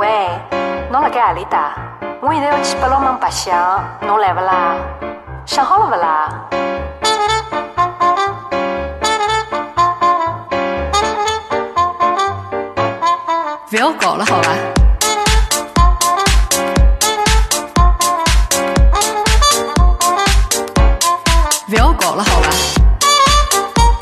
喂，侬辣盖何里搭？我现在要去八龙门白相，侬来不啦？想好了不啦？不要搞了，好吧？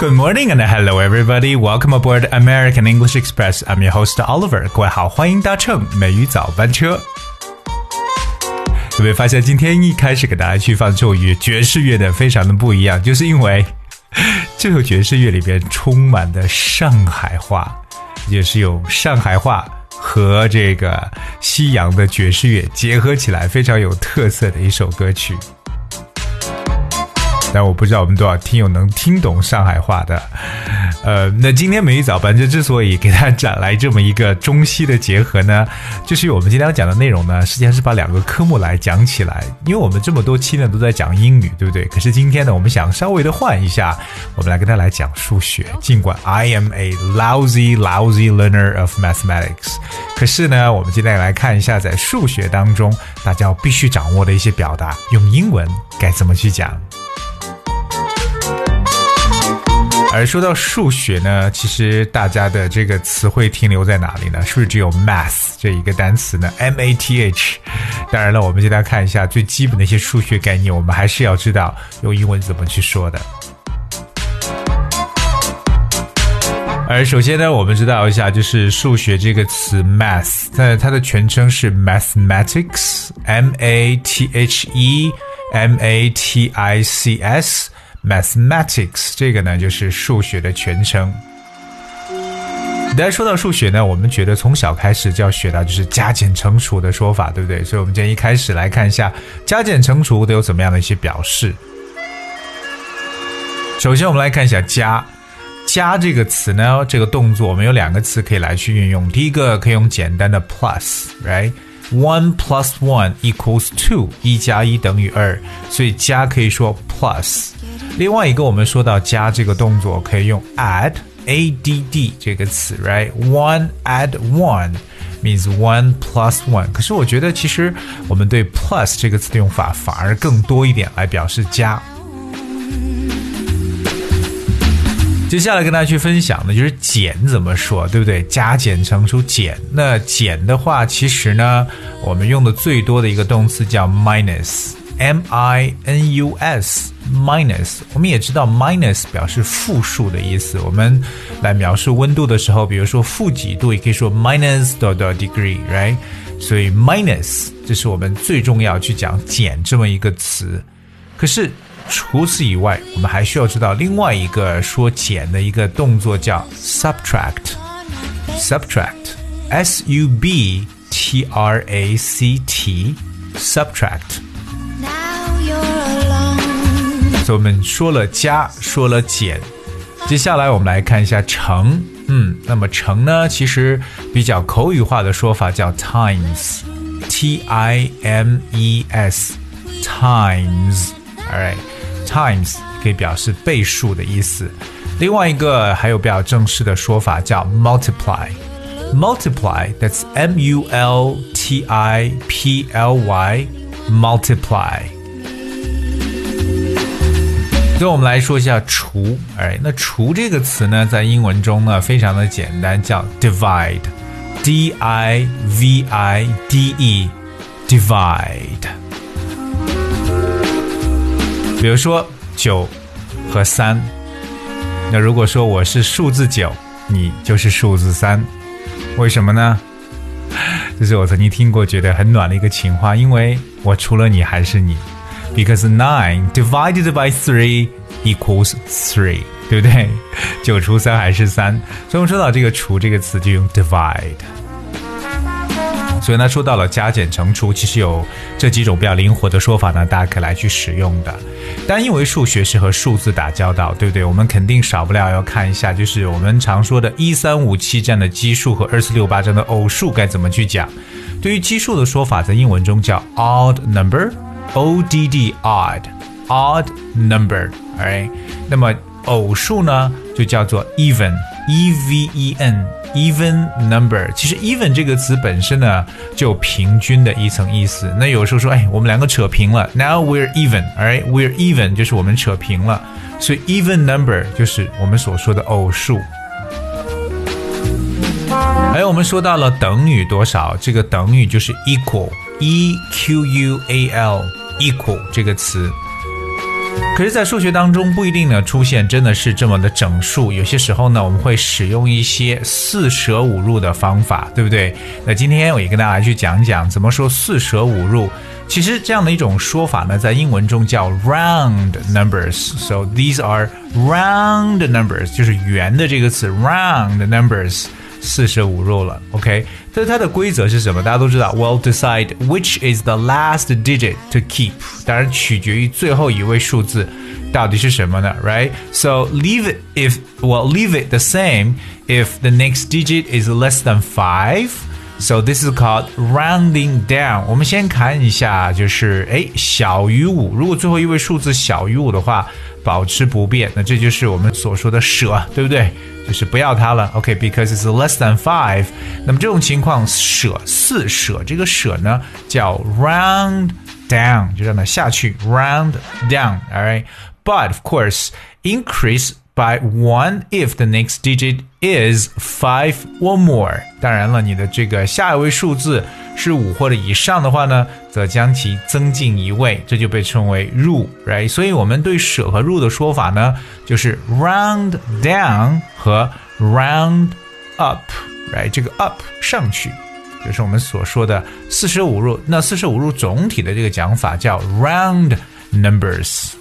Good morning and hello everybody. Welcome aboard American English Express. I'm your host Oliver. 各位好，欢迎搭乘美语早班车。有没有发现今天一开始给大家去放这首乐爵士乐的非常的不一样，就是因为 这首爵士乐里边充满的上海话，也是有上海话和这个西洋的爵士乐结合起来，非常有特色的一首歌曲。但我不知道我们多少听友能听懂上海话的。呃，那今天美语早班就之所以给大家展来这么一个中西的结合呢，就是我们今天要讲的内容呢，实际上是把两个科目来讲起来。因为我们这么多期呢都在讲英语，对不对？可是今天呢，我们想稍微的换一下，我们来跟大家来讲数学。尽管 I am a lousy lousy learner of mathematics，可是呢，我们今天来看一下在数学当中大家必须掌握的一些表达，用英文该怎么去讲。而说到数学呢，其实大家的这个词汇停留在哪里呢？是不是只有 math 这一个单词呢？M A T H。当然了，我们现在看一下最基本的一些数学概念，我们还是要知道用英文怎么去说的。而首先呢，我们知道一下，就是数学这个词 math，它它的全称是 mathematics，M A T H E M A T I C S。Mathematics 这个呢，就是数学的全称。大家说到数学呢，我们觉得从小开始就要学到就是加减乘除的说法，对不对？所以，我们今天一开始来看一下加减乘除都有怎么样的一些表示。首先，我们来看一下加加这个词呢，这个动作我们有两个词可以来去运用。第一个可以用简单的 plus，right？One plus one equals two，一加一等于二，所以加可以说 plus。另外一个，我们说到加这个动作，可以用 add，a d d 这个词，right？One add one means one plus one。可是我觉得，其实我们对 plus 这个词的用法反而更多一点，来表示加。接下来跟大家去分享的就是减怎么说，对不对？加减乘除减。那减的话，其实呢，我们用的最多的一个动词叫 minus minus，m i n u s。minus，我们也知道 minus 表示负数的意思。我们来描述温度的时候，比如说负几度，也可以说 minus 多少 degree，right？所以 minus 这是我们最重要去讲减这么一个词。可是除此以外，我们还需要知道另外一个说减的一个动作叫 subtract，subtract，s u b t r a c t，subtract。我们说了加，说了减，接下来我们来看一下乘。嗯，那么乘呢，其实比较口语化的说法叫 times，t i m e s，times，all right，times 可以表示倍数的意思。另外一个还有比较正式的说法叫 multiply，multiply，that's m u l t i p l y，multiply。所以我们来说一下除，哎，那除这个词呢，在英文中呢非常的简单，叫 divide，d i v i d e，divide。比如说九和三，那如果说我是数字九，你就是数字三，为什么呢？这是我曾经听过觉得很暖的一个情话，因为我除了你还是你。Because nine divided by three equals three，对不对？九除三还是三，所以我们说到这个除这个词就用 divide。所以呢，说到了加减乘除，其实有这几种比较灵活的说法呢，大家可以来去使用的。但因为数学是和数字打交道，对不对？我们肯定少不了要看一下，就是我们常说的一三五七这样的奇数和二四六八这样的偶数该怎么去讲。对于奇数的说法，在英文中叫 odd number。O D D odd odd number，right？那么偶数呢，就叫做 even E V E N even number，其实 even 这个词本身呢就有平均的一层意思。那有时候说，哎，我们两个扯平了，Now we're even，alright，we're even 就是我们扯平了。所以 even number 就是我们所说的偶数。还有我们说到了等于多少，这个等于就是 equal，e q u a Equal 这个词。可是，在数学当中不一定呢出现真的是这么的整数，有些时候呢我们会使用一些四舍五入的方法，对不对？那今天我也跟大家去讲讲怎么说四舍五入。其实这样的一种说法呢，在英文中叫 round numbers。So these are round numbers，就是圆的这个词，round numbers。四舍五入了，OK。但是它的规则是什么？大家都知道，Well decide which is the last digit to keep。当然取决于最后一位数字到底是什么呢？Right? So leave it if well leave it the same if the next digit is less than five. So this is called rounding down。我们先看一下，就是哎小于五，如果最后一位数字小于五的话， 保持不变，那这就是我们所说的舍，对不对？就是不要它了，OK，because、it's less than five。那么这种情况舍四舍，这个舍呢叫 round down，就让它下去，round down。All right，but of course, increase by one if the next digit is five or more。当然了，你的这个下一位数字是五或者以上的话呢，则将其增进一位，这就被称为入，right？所以我们对舍和入的说法呢，就是 round down 和 round up，right？这个 up 上去，就是我们所说的四舍五入。那四舍五入总体的这个讲法叫 round numbers。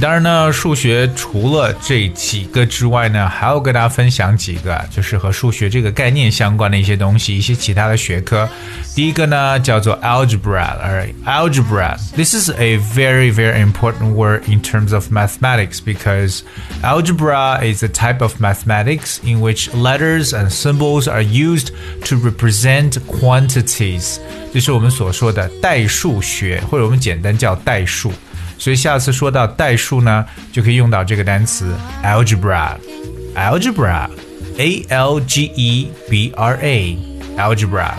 当然呢，数学除了这几个之外呢，还要跟大家分享几个，就是和数学这个概念相关的一些东西，一些其他的学科。第一个呢叫做 algebra，alright, algebra. This is a very very important word in terms of mathematics because algebra is a type of mathematics in which letters and symbols are used to represent quantities. 就是我们所说的代数学，或者我们简单叫代数。 所以下次说到代数呢，就可以用到这个单词 algebra，algebra，a l g e b r a，algebra。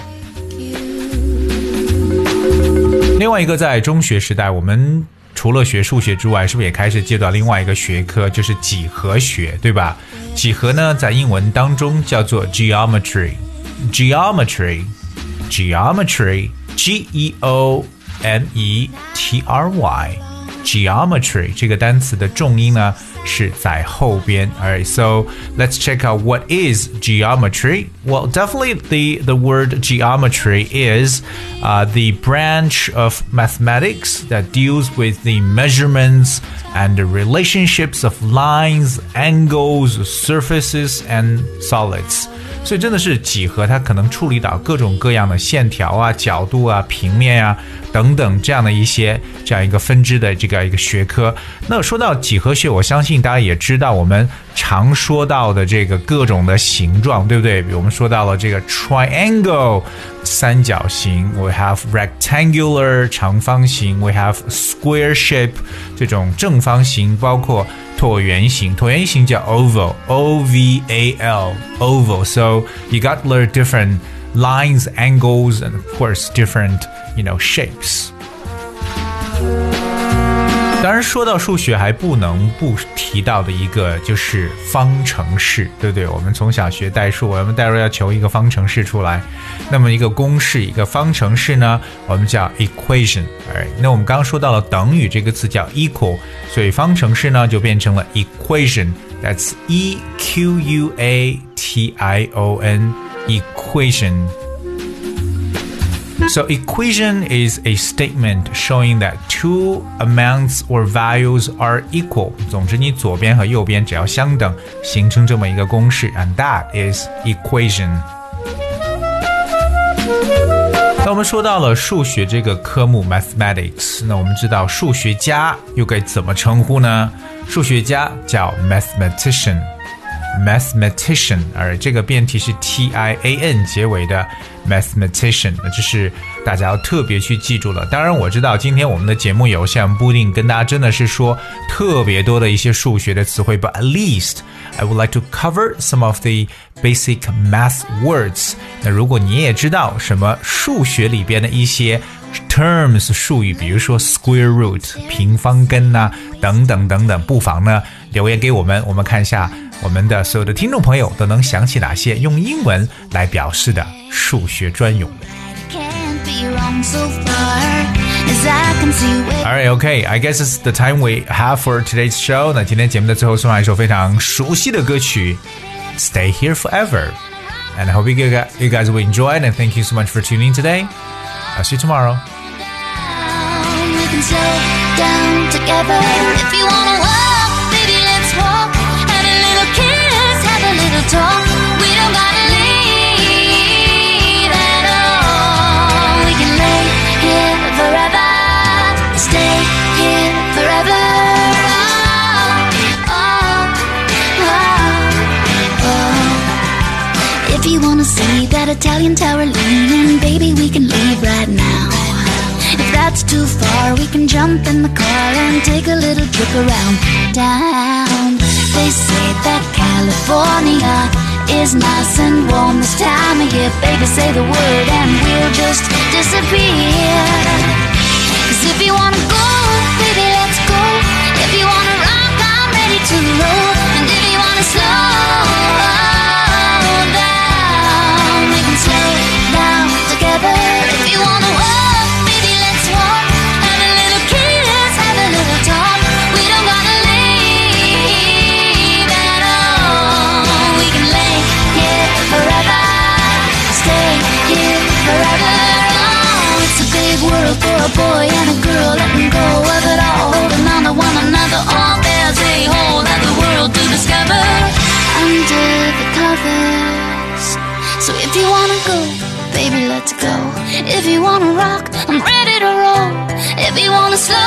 另外一个，在中学时代，我们除了学数学之外，是不是也开始接到另外一个学科，就是几何学，对吧？几何呢，在英文当中叫做 geometry，geometry，geometry，g e o m e t r y。Geometry 这个单词的重音呢 是在后边。Alright, so let's check out what is geometry. Well, definitely the the word geometry is uh, the branch of mathematics that deals with the measurements and the relationships of lines, angles, surfaces, and solids. 所以真的是几何，它可能处理到各种各样的线条啊、角度啊、平面啊等等这样的一些这样一个分支的这个一个学科。那说到几何学，我相信 大家也知道我们常说到的这个各种的形状，对不对？我们说到了这个 triangle 三角形，we have rectangular 长方形，we have square shape 这种正方形，包括。椭圆形，椭圆形叫 oval，O V A L，oval. So you got learn different lines, angles, and of course different, you know, shapes. 当然，说到数学，还不能不提到的一个就是方程式，对不对？我们从小学代数，我们代数要求一个方程式出来，那么一个公式，一个方程式呢，我们叫 equation。哎，那我们刚刚说到了等于这个词叫 equal，所以方程式呢就变成了 equation。That's E Q U A T I O N，equation。So equation is a statement showing that two amounts or values are equal. 总之，你左边和右边只要相等，形成这么一个公式，and that is equation. 那我们说到了数学这个科目 mathematics，那我们知道数学家又该怎么称呼呢？数学家叫 mathematician。 mathematician，而这个变体是 t i a n 结尾的 mathematician，那这是大家要特别去记住了。当然，我知道今天我们的节目有限，不一定跟大家真的是说特别多的一些数学的词汇，but at least I would like to cover some of the basic math words。那如果你也知道什么数学里边的一些 terms 术语，比如说 square root 平方根呐、等等等等，不妨呢留言给我们，我们看一下我们的所有的听众朋友都能想起哪些用英文来表示的数学专用。 Can't be wrong so far as I can see where Alright, okay. I guess it's the time we have for today's show. 那今天节目的最后送上一首非常熟悉的歌曲，Stay Here Forever. And I hope you guys, you guys will enjoy it. And thank you so much for tuning in today. I'll see you tomorrow. Italian tower leaning, baby, we can leave right now. If that's too far, we can jump in the car and take a little trip around town. They say that California is nice and warm this time of year. Baby, say the word and we'll just disappear. Cause if you wanna go, baby, let's go. If you wanna rock, I'm ready to roll. And if you wanna slow you wanna go, baby, let's go. If you wanna rock, I'm ready to roll. If you wanna slow